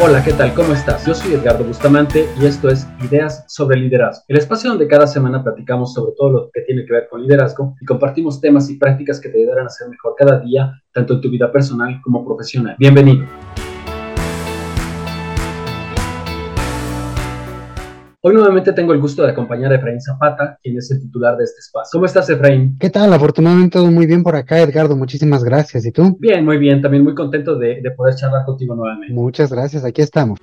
Hola, ¿qué tal? ¿Cómo estás? Yo soy Edgardo Bustamante y esto es Ideas sobre Liderazgo, el espacio donde cada semana platicamos sobre todo lo que tiene que ver con liderazgo y compartimos temas y prácticas que te ayudarán a ser mejor cada día, tanto en tu vida personal como profesional. Bienvenido. Hoy nuevamente tengo el gusto de acompañar a Efraín Zapata, quien es el titular de este espacio. ¿Cómo estás, Efraín? ¿Qué tal? Afortunadamente todo muy bien por acá, Edgardo. Muchísimas gracias. ¿Y tú? Bien, muy bien. También muy contento de, de poder charlar contigo nuevamente. Muchas gracias. Aquí estamos.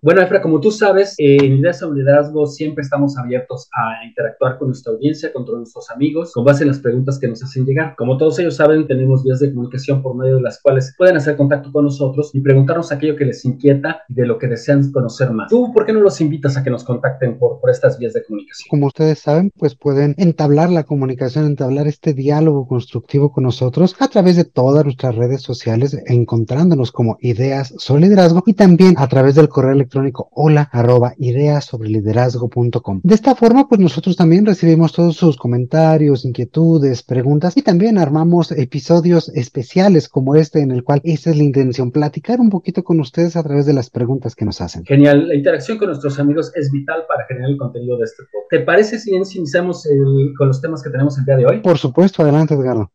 Bueno, Efra, como tú sabes, en Ideas sobre siempre estamos abiertos a interactuar con nuestra audiencia, con todos nuestros amigos, con base en las preguntas que nos hacen llegar. Como todos ellos saben, tenemos vías de comunicación por medio de las cuales pueden hacer contacto con nosotros y preguntarnos aquello que les inquieta y de lo que desean conocer más. ¿Tú por qué no los invitas a que nos contacten por, por estas vías de comunicación? Como ustedes saben, pues pueden entablar la comunicación, entablar este diálogo constructivo con nosotros a través de todas nuestras redes sociales, encontrándonos como Ideas sobre y también a través del correo electrónico electrónico hola arroba ideas sobre liderazgo.com. De esta forma, pues nosotros también recibimos todos sus comentarios, inquietudes, preguntas y también armamos episodios especiales como este en el cual esa es la intención, platicar un poquito con ustedes a través de las preguntas que nos hacen. Genial, la interacción con nuestros amigos es vital para generar el contenido de este podcast. ¿Te parece si iniciamos el, con los temas que tenemos el día de hoy? Por supuesto, adelante Edgardo.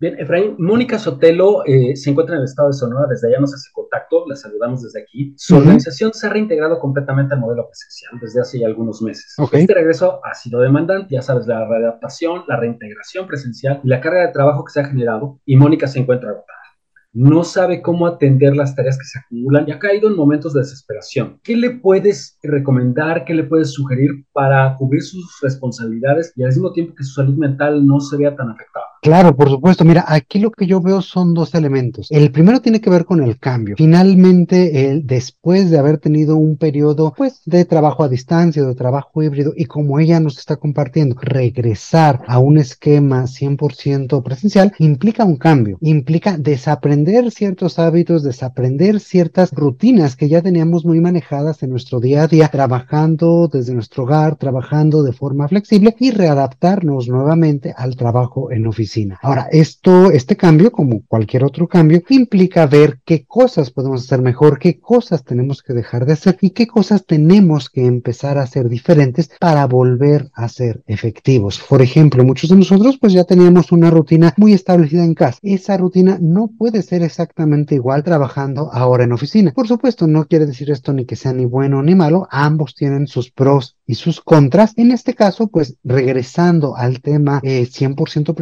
Bien, Efraín, Mónica Sotelo eh, se encuentra en el estado de Sonora, desde allá nos hace contacto, la saludamos desde aquí. Su organización se ha reintegrado completamente al modelo presencial desde hace ya algunos meses. Este regreso ha sido demandante, ya sabes, la readaptación, la reintegración presencial y la carga de trabajo que se ha generado, y Mónica se encuentra agotada no sabe cómo atender las tareas que se acumulan y ha caído en momentos de desesperación. ¿Qué le puedes recomendar, qué le puedes sugerir para cubrir sus responsabilidades y al mismo tiempo que su salud mental no se vea tan afectada? Claro, por supuesto. Mira, aquí lo que yo veo son dos elementos. El primero tiene que ver con el cambio. Finalmente, después de haber tenido un periodo pues de trabajo a distancia, de trabajo híbrido y como ella nos está compartiendo, regresar a un esquema 100% presencial implica un cambio, implica desaprender ciertos hábitos, desaprender ciertas rutinas que ya teníamos muy manejadas en nuestro día a día, trabajando desde nuestro hogar, trabajando de forma flexible y readaptarnos nuevamente al trabajo en oficina. Ahora, esto, este cambio, como cualquier otro cambio, implica ver qué cosas podemos hacer mejor, qué cosas tenemos que dejar de hacer y qué cosas tenemos que empezar a hacer diferentes para volver a ser efectivos. Por ejemplo, muchos de nosotros pues ya teníamos una rutina muy establecida en casa. Esa rutina no puede ser exactamente igual trabajando ahora en oficina. Por supuesto, no quiere decir esto ni que sea ni bueno ni malo, ambos tienen sus pros y sus contras. En este caso, pues regresando al tema 100% eh,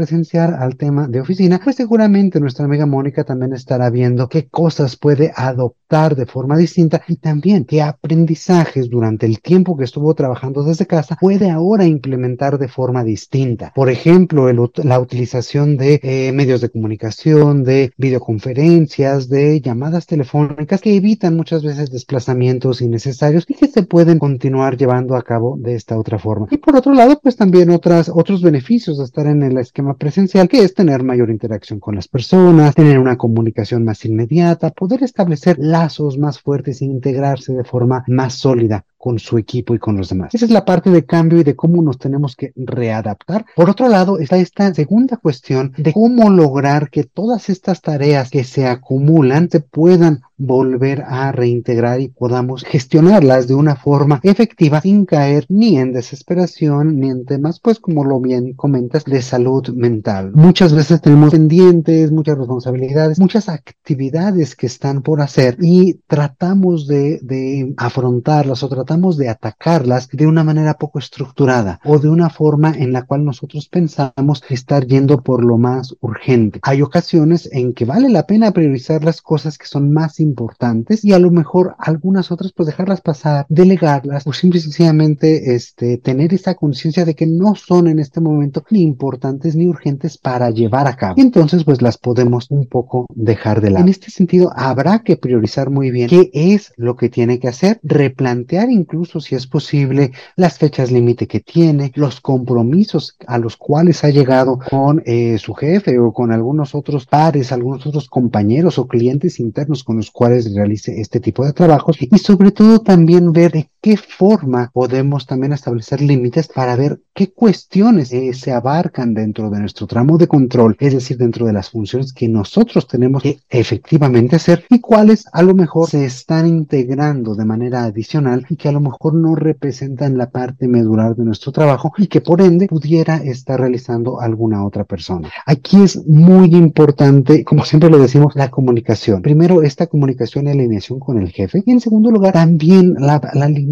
presencial, al tema de oficina, pues seguramente nuestra amiga Mónica también estará viendo qué cosas puede adoptar de forma distinta y también qué aprendizajes durante el tiempo que estuvo trabajando desde casa puede ahora implementar de forma distinta. Por ejemplo, la utilización de eh, medios de comunicación, de videoconferencias, de llamadas telefónicas que evitan muchas veces desplazamientos innecesarios y que se pueden continuar llevando a cabo de esta otra forma. Y por otro lado, pues también otras, otros beneficios de estar en el esquema presencial, que es tener mayor interacción con las personas, tener una comunicación más inmediata, poder establecer lazos más fuertes e integrarse de forma más sólida con su equipo y con los demás. Esa es la parte de cambio y de cómo nos tenemos que readaptar. Por otro lado, está esta segunda cuestión de cómo lograr que todas estas tareas que se acumulan se puedan volver a reintegrar y podamos gestionarlas de una forma efectiva sin caer ni en desesperación ni en temas, pues como lo bien comentas, de salud mental. Muchas veces tenemos pendientes, muchas responsabilidades, muchas actividades que están por hacer y tratamos de, de afrontarlas o tratamos de atacarlas de una manera poco estructurada o de una forma en la cual nosotros pensamos estar yendo por lo más urgente. Hay ocasiones en que vale la pena priorizar las cosas que son más importantes y a lo mejor algunas otras pues dejarlas pasar, delegarlas o simple y sencillamente este, tener esa conciencia de que no son en este momento ni importantes ni urgentes para llevar a cabo. Entonces pues las podemos un poco dejar de lado. En este sentido habrá que priorizar muy bien qué es lo que tiene que hacer, replantear incluso si es posible las fechas límite que tiene, los compromisos a los cuales ha llegado con eh, su jefe o con algunos otros pares, algunos otros compañeros o clientes internos con los cuales realice este tipo de trabajos y sobre todo también ver qué forma podemos también establecer límites para ver qué cuestiones eh, se abarcan dentro de nuestro tramo de control, es decir, dentro de las funciones que nosotros tenemos que efectivamente hacer y cuáles a lo mejor se están integrando de manera adicional y que a lo mejor no representan la parte medular de nuestro trabajo y que por ende pudiera estar realizando alguna otra persona. Aquí es muy importante, como siempre lo decimos, la comunicación. Primero, esta comunicación y alineación con el jefe y en segundo lugar, también la, alineación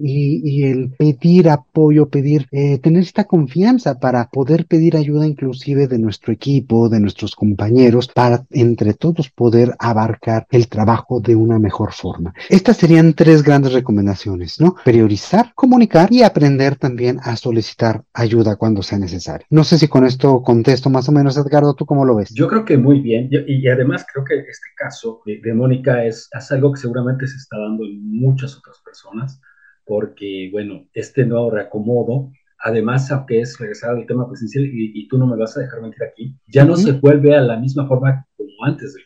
y, el pedir apoyo, pedir, eh, tener esta confianza para poder pedir ayuda inclusive de nuestro equipo, de nuestros compañeros, para entre todos poder abarcar el trabajo de una mejor forma. Estas serían tres grandes recomendaciones, ¿no? Priorizar, comunicar y aprender también a solicitar ayuda cuando sea necesario. No sé si con esto contesto más o menos, Edgardo, ¿tú cómo lo ves? Yo creo que muy bien y, además creo que este caso de, Mónica es, es algo que seguramente se está dando en muchas otras personas porque, bueno, este nuevo reacomodo además, aunque es regresar al tema presencial, y, tú no me vas a dejar mentir aquí, ya no se vuelve a la misma forma como antes del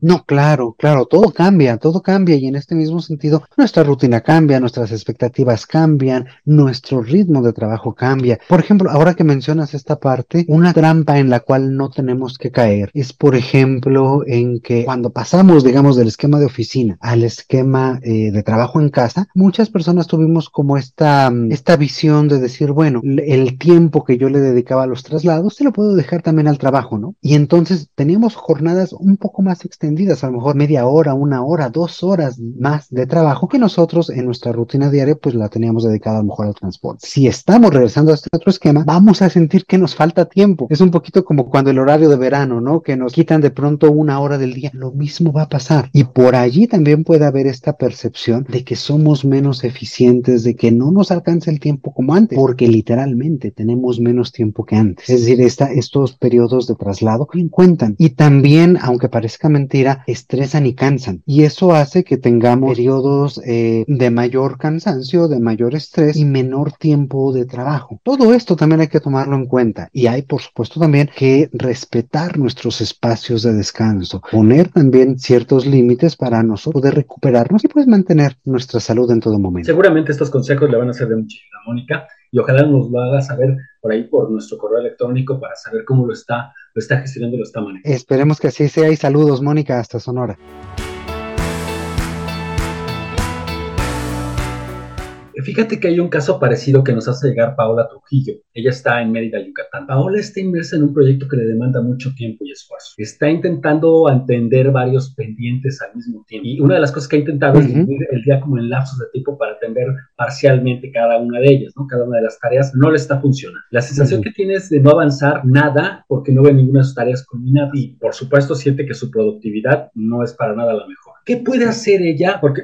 No, claro, claro, todo cambia, todo cambia y en este mismo sentido nuestra rutina cambia, nuestras expectativas cambian, nuestro ritmo de trabajo cambia. Por ejemplo, ahora que mencionas esta parte, una trampa en la cual no tenemos que caer es, por ejemplo, en que cuando pasamos, digamos, del esquema de oficina al esquema eh, de trabajo en casa, muchas personas tuvimos como esta, esta visión de decir, bueno, el tiempo que yo le dedicaba a los traslados, se lo puedo dejar también al trabajo, ¿no? Y entonces teníamos jornadas un poco más extendidas, a lo mejor media hora, una hora, dos horas más de trabajo que nosotros en nuestra rutina diaria pues la teníamos dedicada a lo mejor al transporte. Si estamos regresando a este otro esquema, vamos a sentir que nos falta tiempo. Es un poquito como cuando el horario de verano, ¿no? Que nos quitan de pronto una hora del día. Lo mismo va a pasar. Y por allí también puede haber esta percepción de que somos menos eficientes, de que no nos alcanza el tiempo como antes, porque literalmente tenemos menos tiempo que antes. Es decir, esta, estos periodos de traslado cuentan. Y también, aunque parezca mentira, estresan y cansan. Y eso hace que tengamos periodos eh, de mayor cansancio, de mayor estrés y menor tiempo de trabajo. Todo esto también hay que tomarlo en cuenta. Y hay, por supuesto, también que respetar nuestros espacios de descanso, poner también ciertos límites para nosotros poder recuperarnos y pues mantener nuestra salud en todo momento. Seguramente estos consejos le van a ser de mucha ayuda, Mónica y ojalá nos lo haga saber por ahí por nuestro correo electrónico para saber cómo lo está, lo está gestionando, lo está manejando. Esperemos que así sea y saludos, Mónica, hasta Sonora. Fíjate que hay un caso parecido que nos hace llegar Paola Trujillo. Ella está en Mérida, Yucatán. Paola está inmersa en un proyecto que le demanda mucho tiempo y esfuerzo. Está intentando atender varios pendientes al mismo tiempo. Y una de las cosas que ha intentado es dividir el día como en lapsos de tiempo para atender parcialmente cada una de ellas, ¿no? Cada una de las tareas no le está funcionando. La sensación que tiene es de no avanzar nada porque no ve ninguna de sus tareas culminadas y, por supuesto, siente que su productividad no es para nada la mejor. ¿Qué puede hacer ella? Porque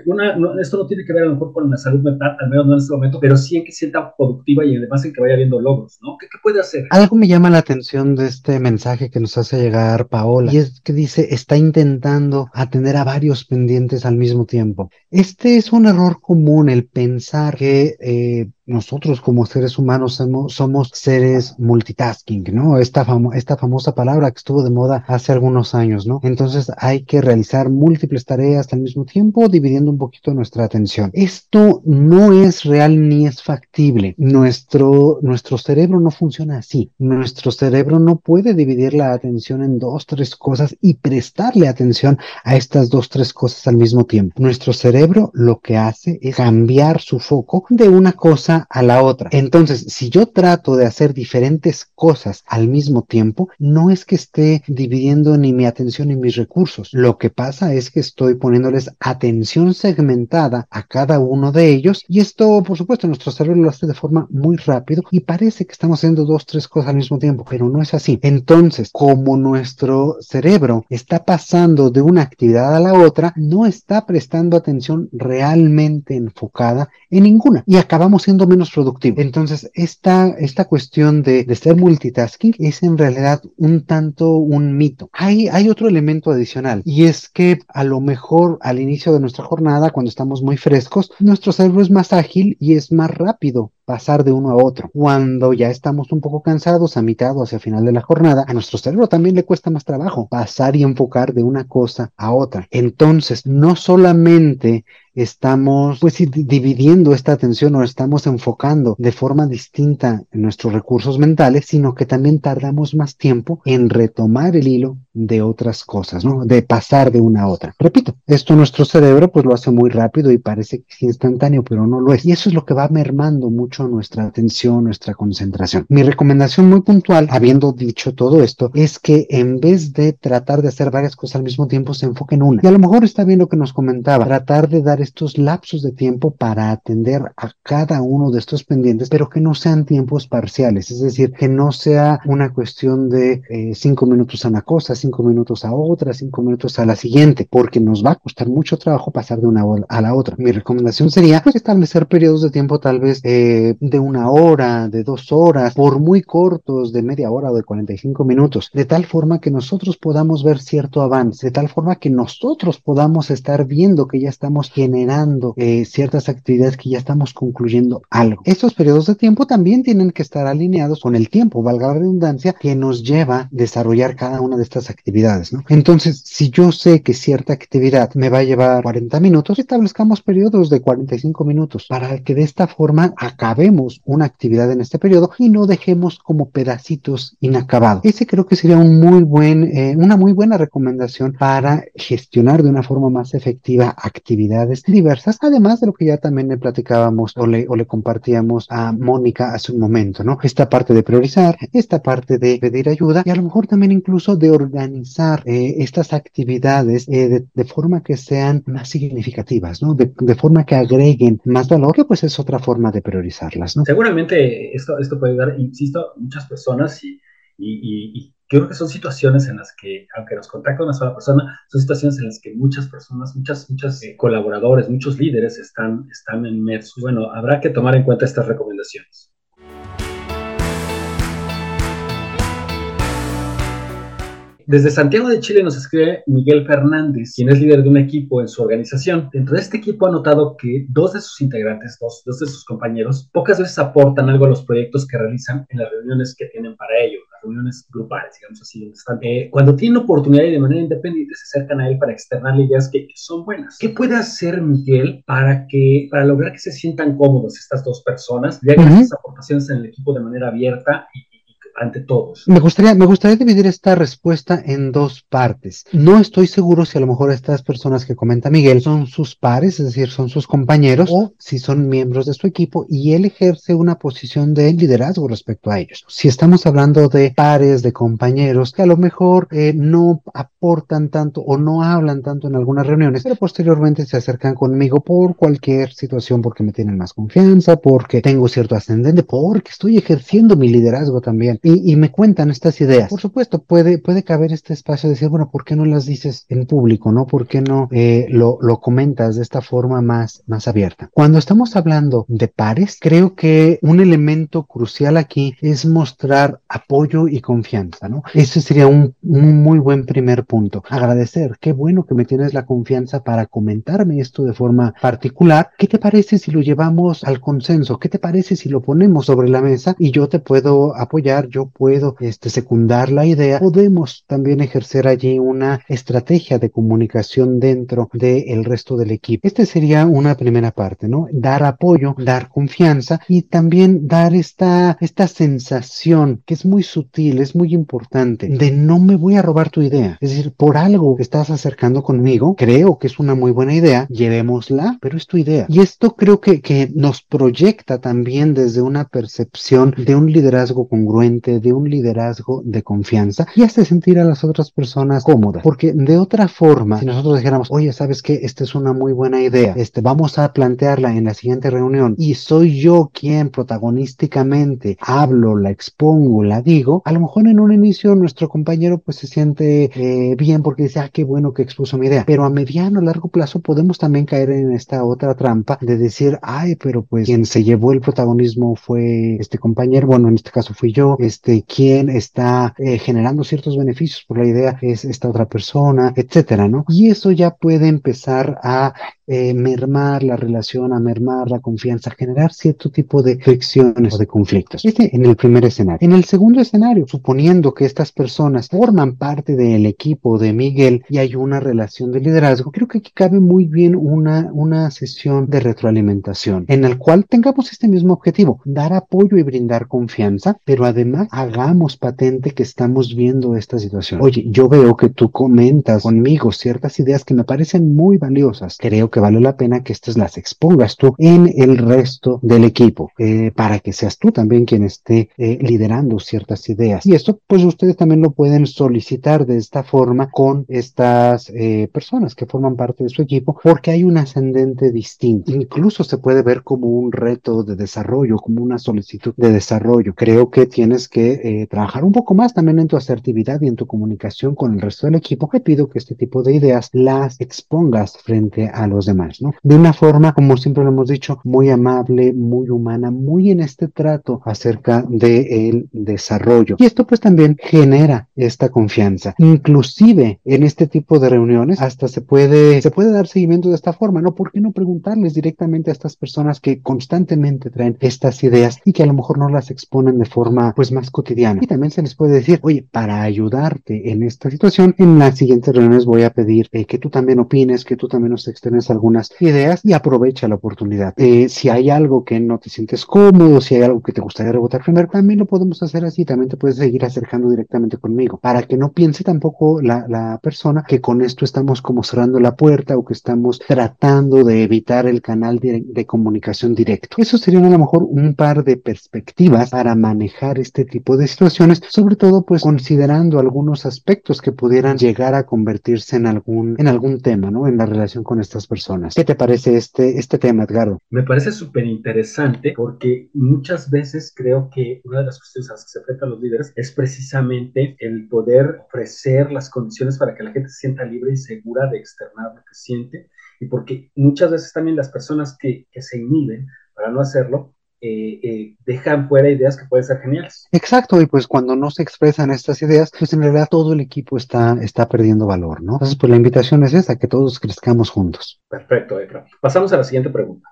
esto no tiene que ver a lo mejor con la salud mental, al menos no en este momento, pero sí en que sienta productiva y además en que vaya viendo logros, ¿no? ¿Qué, puede hacer? Algo me llama la atención de este mensaje que nos hace llegar Paola, y es que dice, está intentando atender a varios pendientes al mismo tiempo. Este es un error común, el pensar que eh, nosotros como seres humanos somos, seres multitasking, ¿no? Esta, esta famosa palabra que estuvo de moda hace algunos años, ¿no? Entonces hay que realizar múltiples tareas al mismo tiempo, dividiendo un poquito nuestra atención. Esto no es real ni es factible. Nuestro, nuestro cerebro no funciona así. Nuestro cerebro no puede dividir la atención en dos, tres cosas y prestarle atención a estas dos, tres cosas al mismo tiempo. Nuestro cerebro lo que hace es cambiar su foco de una cosa a la otra. Entonces, si yo trato de hacer diferentes cosas al mismo tiempo, no es que esté dividiendo ni mi atención ni mis recursos. Lo que pasa es que estoy poniéndoles atención segmentada a cada uno de ellos y esto, por supuesto, nuestro cerebro lo hace de forma muy rápido y parece que estamos haciendo dos, tres cosas al mismo tiempo, pero no es así. Entonces, como nuestro cerebro está pasando de una actividad a la otra, no está prestando atención realmente enfocada en ninguna y acabamos siendo menos productivo. Entonces, esta, esta cuestión de, de, ser multitasking es en realidad un tanto un mito. Hay, hay otro elemento adicional y es que a lo mejor al inicio de nuestra jornada, cuando estamos muy frescos, nuestro cerebro es más ágil y es más rápido pasar de uno a otro. Cuando ya estamos un poco cansados, a mitad o hacia final de la jornada, a nuestro cerebro también le cuesta más trabajo pasar y enfocar de una cosa a otra. Entonces, no solamente estamos pues dividiendo esta atención o estamos enfocando de forma distinta nuestros recursos mentales, sino que también tardamos más tiempo en retomar el hilo de otras cosas, ¿no? De pasar de una a otra. Repito, esto nuestro cerebro pues lo hace muy rápido y parece que es instantáneo, pero no lo es. Y eso es lo que va mermando mucho nuestra atención, nuestra concentración. Mi recomendación muy puntual, habiendo dicho todo esto, es que en vez de tratar de hacer varias cosas al mismo tiempo, se enfoque en una. Y a lo mejor está bien lo que nos comentaba, tratar de dar estos lapsos de tiempo para atender a cada uno de estos pendientes, pero que no sean tiempos parciales, es decir, que no sea una cuestión de eh, cinco minutos a una cosa, cinco minutos a otra, cinco minutos a la siguiente, porque nos va a costar mucho trabajo pasar de una a la otra. Mi recomendación sería pues, establecer periodos de tiempo tal vez eh, de una hora, de dos horas, por muy cortos, de media hora o de 45 minutos, de tal forma que nosotros podamos ver cierto avance, de tal forma que nosotros podamos estar viendo que ya estamos generando eh, ciertas actividades, que ya estamos concluyendo algo. Estos periodos de tiempo también tienen que estar alineados con el tiempo, valga la redundancia, que nos lleva a desarrollar cada una de estas actividades. Entonces, si yo sé que cierta actividad me va a llevar 40 minutos, establezcamos periodos de 45 minutos para que de esta forma acabemos una actividad en este periodo y no dejemos como pedacitos inacabados. Ese creo que sería un muy buen, eh, una muy buena recomendación para gestionar de una forma más efectiva actividades diversas, además de lo que ya también le platicábamos o le, o le compartíamos a Mónica hace un momento, ¿no? Esta parte de priorizar, esta parte de pedir ayuda y a lo mejor también incluso de organizar eh, estas actividades eh, de, forma que sean más significativas, ¿no? De, de, forma que agreguen más valor, que pues es otra forma de ¿no? Seguramente esto, esto puede ayudar, insisto, muchas personas y, y, y, creo que son situaciones en las que, aunque nos contacta una sola persona, son situaciones en las que muchas personas, muchas, muchas eh, colaboradores, muchos líderes están, están inmersos. Bueno, habrá que tomar en cuenta estas recomendaciones. Desde Santiago de Chile nos escribe Miguel Fernández, quien es líder de un equipo en su organización. Dentro de este equipo ha notado que dos de sus integrantes, dos, dos de sus compañeros, pocas veces aportan algo a los proyectos que realizan en las reuniones que tienen para ello, las reuniones grupales, digamos así, donde están. Eh, cuando tienen oportunidad y de manera independiente se acercan a él para externarle ideas que, son buenas. ¿Qué puede hacer Miguel para, que, para lograr que se sientan cómodos estas dos personas, ya que uh aportaciones en el equipo de manera abierta y, ante todos. Me gustaría, me gustaría dividir esta respuesta en dos partes. No estoy seguro si a lo mejor estas personas que comenta Miguel son sus pares, es decir, son sus compañeros, o si son miembros de su equipo y él ejerce una posición de liderazgo respecto a ellos. Si estamos hablando de pares, de compañeros, que a lo mejor eh, no aportan tanto o no hablan tanto en algunas reuniones, pero posteriormente se acercan conmigo por cualquier situación, porque me tienen más confianza, porque tengo cierto ascendente, porque estoy ejerciendo mi liderazgo también y, me cuentan estas ideas. Por supuesto, puede, puede caber este espacio de decir, bueno, ¿por qué no las dices en público, no? ¿Por qué no eh, lo, lo comentas de esta forma más, más abierta? Cuando estamos hablando de pares, creo que un elemento crucial aquí es mostrar apoyo y confianza, ¿no? Ese sería un, un muy buen primer punto. Agradecer, qué bueno que me tienes la confianza para comentarme esto de forma particular. ¿Qué te parece si lo llevamos al consenso? ¿Qué te parece si lo ponemos sobre la mesa y yo te puedo apoyar? Yo puedo este, secundar la idea, podemos también ejercer allí una estrategia de comunicación dentro del resto del equipo. Esta sería una primera parte, ¿no? Dar apoyo, dar confianza y también dar esta, esta sensación que es muy sutil, es muy importante, de no me voy a robar tu idea. Es decir, por algo que estás acercando conmigo, creo que es una muy buena idea, llevémosla, pero es tu idea. Y esto creo que, que nos proyecta también desde una percepción de un liderazgo congruente de un liderazgo de confianza y hace sentir a las otras personas cómodas. Porque de otra forma, si nosotros dijéramos, oye, ¿sabes qué? Esta es una muy buena idea. Este, vamos a plantearla en la siguiente reunión y soy yo quien protagonísticamente hablo, la expongo, la digo, a lo mejor en un inicio nuestro compañero pues se siente eh, bien porque dice, ah, qué bueno que expuso mi idea. Pero a mediano, largo plazo podemos también caer en esta otra trampa de decir, ay, pero pues quien se llevó el protagonismo fue este compañero, bueno, en este caso fui yo, este, quién está eh, generando ciertos beneficios por la idea es esta otra persona, etcétera, ¿no? Y eso ya puede empezar a eh, mermar la relación, a mermar la confianza, generar cierto tipo de fricciones o de conflictos. Este en el primer escenario. En el segundo escenario, suponiendo que estas personas forman parte del equipo de Miguel y hay una relación de liderazgo, creo que aquí cabe muy bien una, una sesión de retroalimentación en el cual tengamos este mismo objetivo, dar apoyo y brindar confianza, pero además hagamos patente que estamos viendo esta situación. Oye, yo veo que tú comentas conmigo ciertas ideas que me parecen muy valiosas. Creo que vale la pena que estas las expongas tú en el resto del equipo, eh, para que seas tú también quien esté eh, liderando ciertas ideas. Y esto, pues ustedes también lo pueden solicitar de esta forma con estas eh, personas que forman parte de su equipo, porque hay un ascendente distinto. Incluso se puede ver como un reto de desarrollo, como una solicitud de desarrollo. Creo que tienes que trabajar un poco más también en tu asertividad y en tu comunicación con el resto del equipo. Te pido que este tipo de ideas las expongas frente a los demás, ¿no? De una forma, como siempre lo hemos dicho, muy amable, muy humana, muy en este trato acerca del desarrollo. Y esto pues también genera esta confianza. Inclusive en este tipo de reuniones hasta se puede, se puede dar seguimiento de esta forma, ¿no? ¿Por qué no preguntarles directamente a estas personas que constantemente traen estas ideas y que a lo mejor no las exponen de forma pues más cotidiana? Y también se les puede decir, oye, para ayudarte en esta situación, en las siguientes reuniones voy a pedir eh, que tú también opines, que tú también nos externes algunas ideas y aprovecha la oportunidad. Eh, si hay algo que no te sientes cómodo, si hay algo que te gustaría rebotar primero, también lo podemos hacer así, también te puedes seguir acercando directamente conmigo, para que no piense tampoco la, la persona que con esto estamos como cerrando la puerta o que estamos tratando de evitar el canal de, de comunicación directo. Eso serían a lo mejor un par de perspectivas para manejar este tipo de situaciones, sobre todo pues considerando algunos aspectos que pudieran llegar a convertirse en algún, en algún tema, ¿no? En la relación con estas personas. ¿Qué te parece este, este tema, Edgardo? Me parece súper interesante porque muchas veces creo que una de las cuestiones a las que se enfrentan los líderes es precisamente el poder ofrecer las condiciones para que la gente se sienta libre y segura de externar lo que siente y porque muchas veces también las personas que, que se inhiben para no hacerlo eh, eh, dejan fuera ideas que pueden ser geniales. Exacto, y pues cuando no se expresan estas ideas, pues en realidad todo el equipo está, está perdiendo valor, ¿no? Entonces, pues la invitación es esa, que todos crezcamos juntos. Perfecto, Ekra. Pasamos a la siguiente pregunta.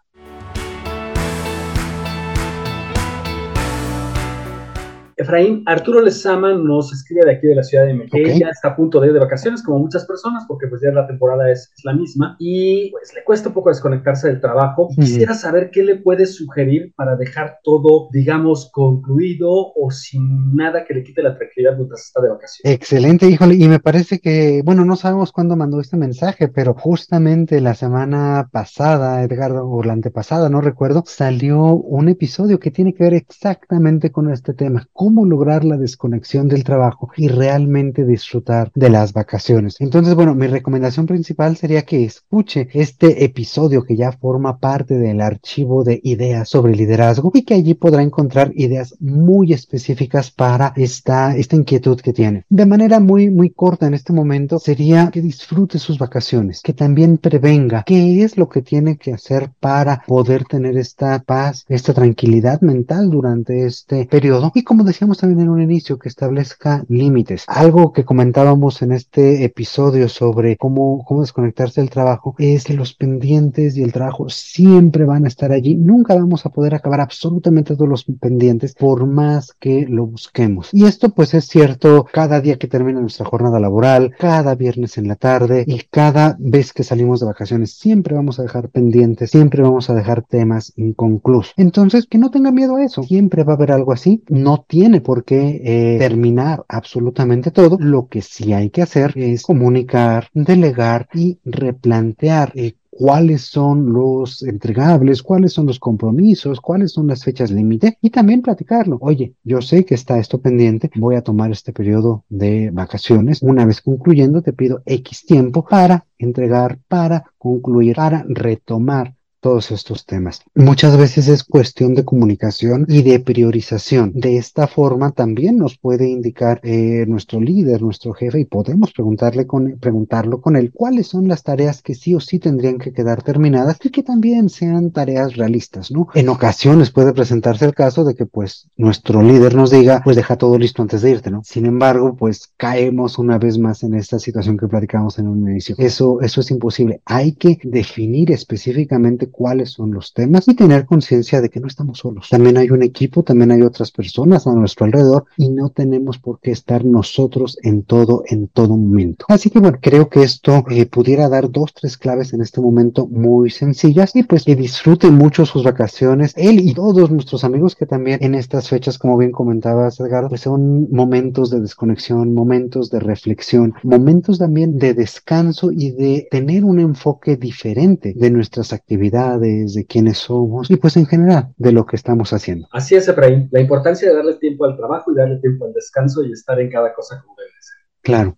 Efraín, Arturo Lezama nos escribe de aquí de la Ciudad de México. ya está a punto de ir de vacaciones, como muchas personas, porque pues ya la temporada es, la misma y pues le cuesta un poco desconectarse del trabajo. Quisiera saber qué le puede sugerir para dejar todo, digamos, concluido o sin nada que le quite la tranquilidad mientras está de vacaciones. Excelente, híjole, y me parece que, bueno, no sabemos cuándo mandó este mensaje, pero justamente la semana pasada, Edgardo, o la antepasada, no recuerdo, salió un episodio que tiene que ver exactamente con este tema cómo lograr la desconexión del trabajo y realmente disfrutar de las vacaciones. Entonces, bueno, mi recomendación principal sería que escuche este episodio que ya forma parte del archivo de ideas sobre liderazgo y que allí podrá encontrar ideas muy específicas para esta, esta inquietud que tiene. De manera muy, muy corta en este momento sería que disfrute sus vacaciones, que también prevenga qué es lo que tiene que hacer para poder tener esta paz, esta tranquilidad mental durante este periodo y como decíamos también en un inicio, que establezca límites. Algo que comentábamos en este episodio sobre cómo, cómo desconectarse del trabajo es que los pendientes y el trabajo siempre van a estar allí. Nunca vamos a poder acabar absolutamente todos los pendientes por más que lo busquemos. Y esto pues es cierto cada día que termina nuestra jornada laboral, cada viernes en la tarde y cada vez que salimos de vacaciones. Siempre vamos a dejar pendientes, siempre vamos a dejar temas inconclusos. Entonces, que no tenga miedo a eso. Siempre va a haber algo así. No tiene tiene por qué eh, terminar absolutamente todo. Lo que sí hay que hacer es comunicar, delegar y replantear eh, cuáles son los entregables, cuáles son los compromisos, cuáles son las fechas límite y también platicarlo. Oye, yo sé que está esto pendiente, voy a tomar este periodo de vacaciones. Una vez concluyendo, te pido X tiempo para entregar, para concluir, para retomar todos estos temas. Muchas veces es cuestión de comunicación y de priorización. De esta forma también nos puede indicar eh, nuestro líder, nuestro jefe, y podemos preguntarle con, preguntarlo con él cuáles son las tareas que sí o sí tendrían que quedar terminadas y que también sean tareas realistas, ¿no? En ocasiones puede presentarse el caso de que pues nuestro líder nos diga, pues deja todo listo antes de irte, ¿no? Sin embargo, pues caemos una vez más en esta situación que platicamos en un inicio. Eso, eso es imposible. Hay que definir específicamente cuáles son los temas y tener conciencia de que no estamos solos. También hay un equipo, también hay otras personas a nuestro alrededor y no tenemos por qué estar nosotros en todo, en todo momento. Así que bueno, creo que esto eh, pudiera dar dos, tres claves en este momento muy sencillas y pues que disfruten mucho sus vacaciones, él y todos nuestros amigos que también en estas fechas, como bien comentabas Edgardo, pues son momentos de desconexión, momentos de reflexión, momentos también de descanso y de tener un enfoque diferente de nuestras actividades, de quiénes somos y pues en general de lo que estamos haciendo. Así es, Efraín, la importancia de darle tiempo al trabajo y darle tiempo al descanso y estar en cada cosa como debe ser. Claro.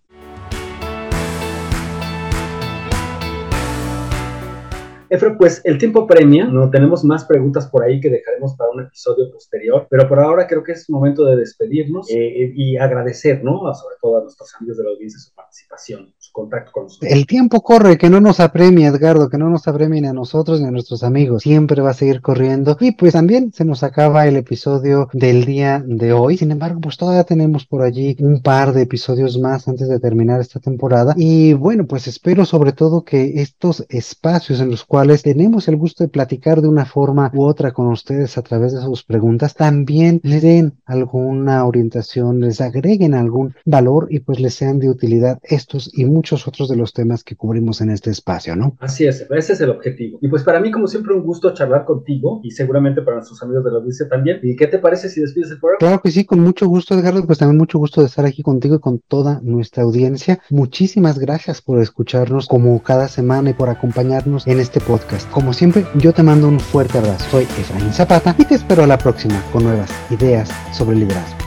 Efra, pues el tiempo premia, no tenemos más preguntas por ahí que dejaremos para un episodio posterior, pero por ahora creo que es momento de despedirnos eh, y agradecer, ¿no? Sobre todo a nuestros amigos de la audiencia su participación, su contacto con nosotros. El tiempo corre, que no nos apremie, Edgardo, que no nos apremie ni a nosotros ni a nuestros amigos, siempre va a seguir corriendo. Y pues también se nos acaba el episodio del día de hoy, sin embargo, pues todavía tenemos por allí un par de episodios más antes de terminar esta temporada. Y bueno, pues espero sobre todo que estos espacios en los cuales tenemos el gusto de platicar de una forma u otra con ustedes a través de sus preguntas, también les den alguna orientación, les agreguen algún valor y pues les sean de utilidad estos y muchos otros de los temas que cubrimos en este espacio, ¿no? Así es, ese es el objetivo. Y pues para mí, como siempre, un gusto charlar contigo y seguramente para nuestros amigos de la audiencia también. ¿Y qué te parece si despides el programa? Claro que sí, con mucho gusto, Edgardo, pues también mucho gusto de estar aquí contigo y con toda nuestra audiencia. Muchísimas gracias por escucharnos como cada semana y por acompañarnos en este podcast. Como siempre, yo te mando un fuerte abrazo. Soy Efraín Zapata y te espero a la próxima con nuevas ideas sobre liderazgo.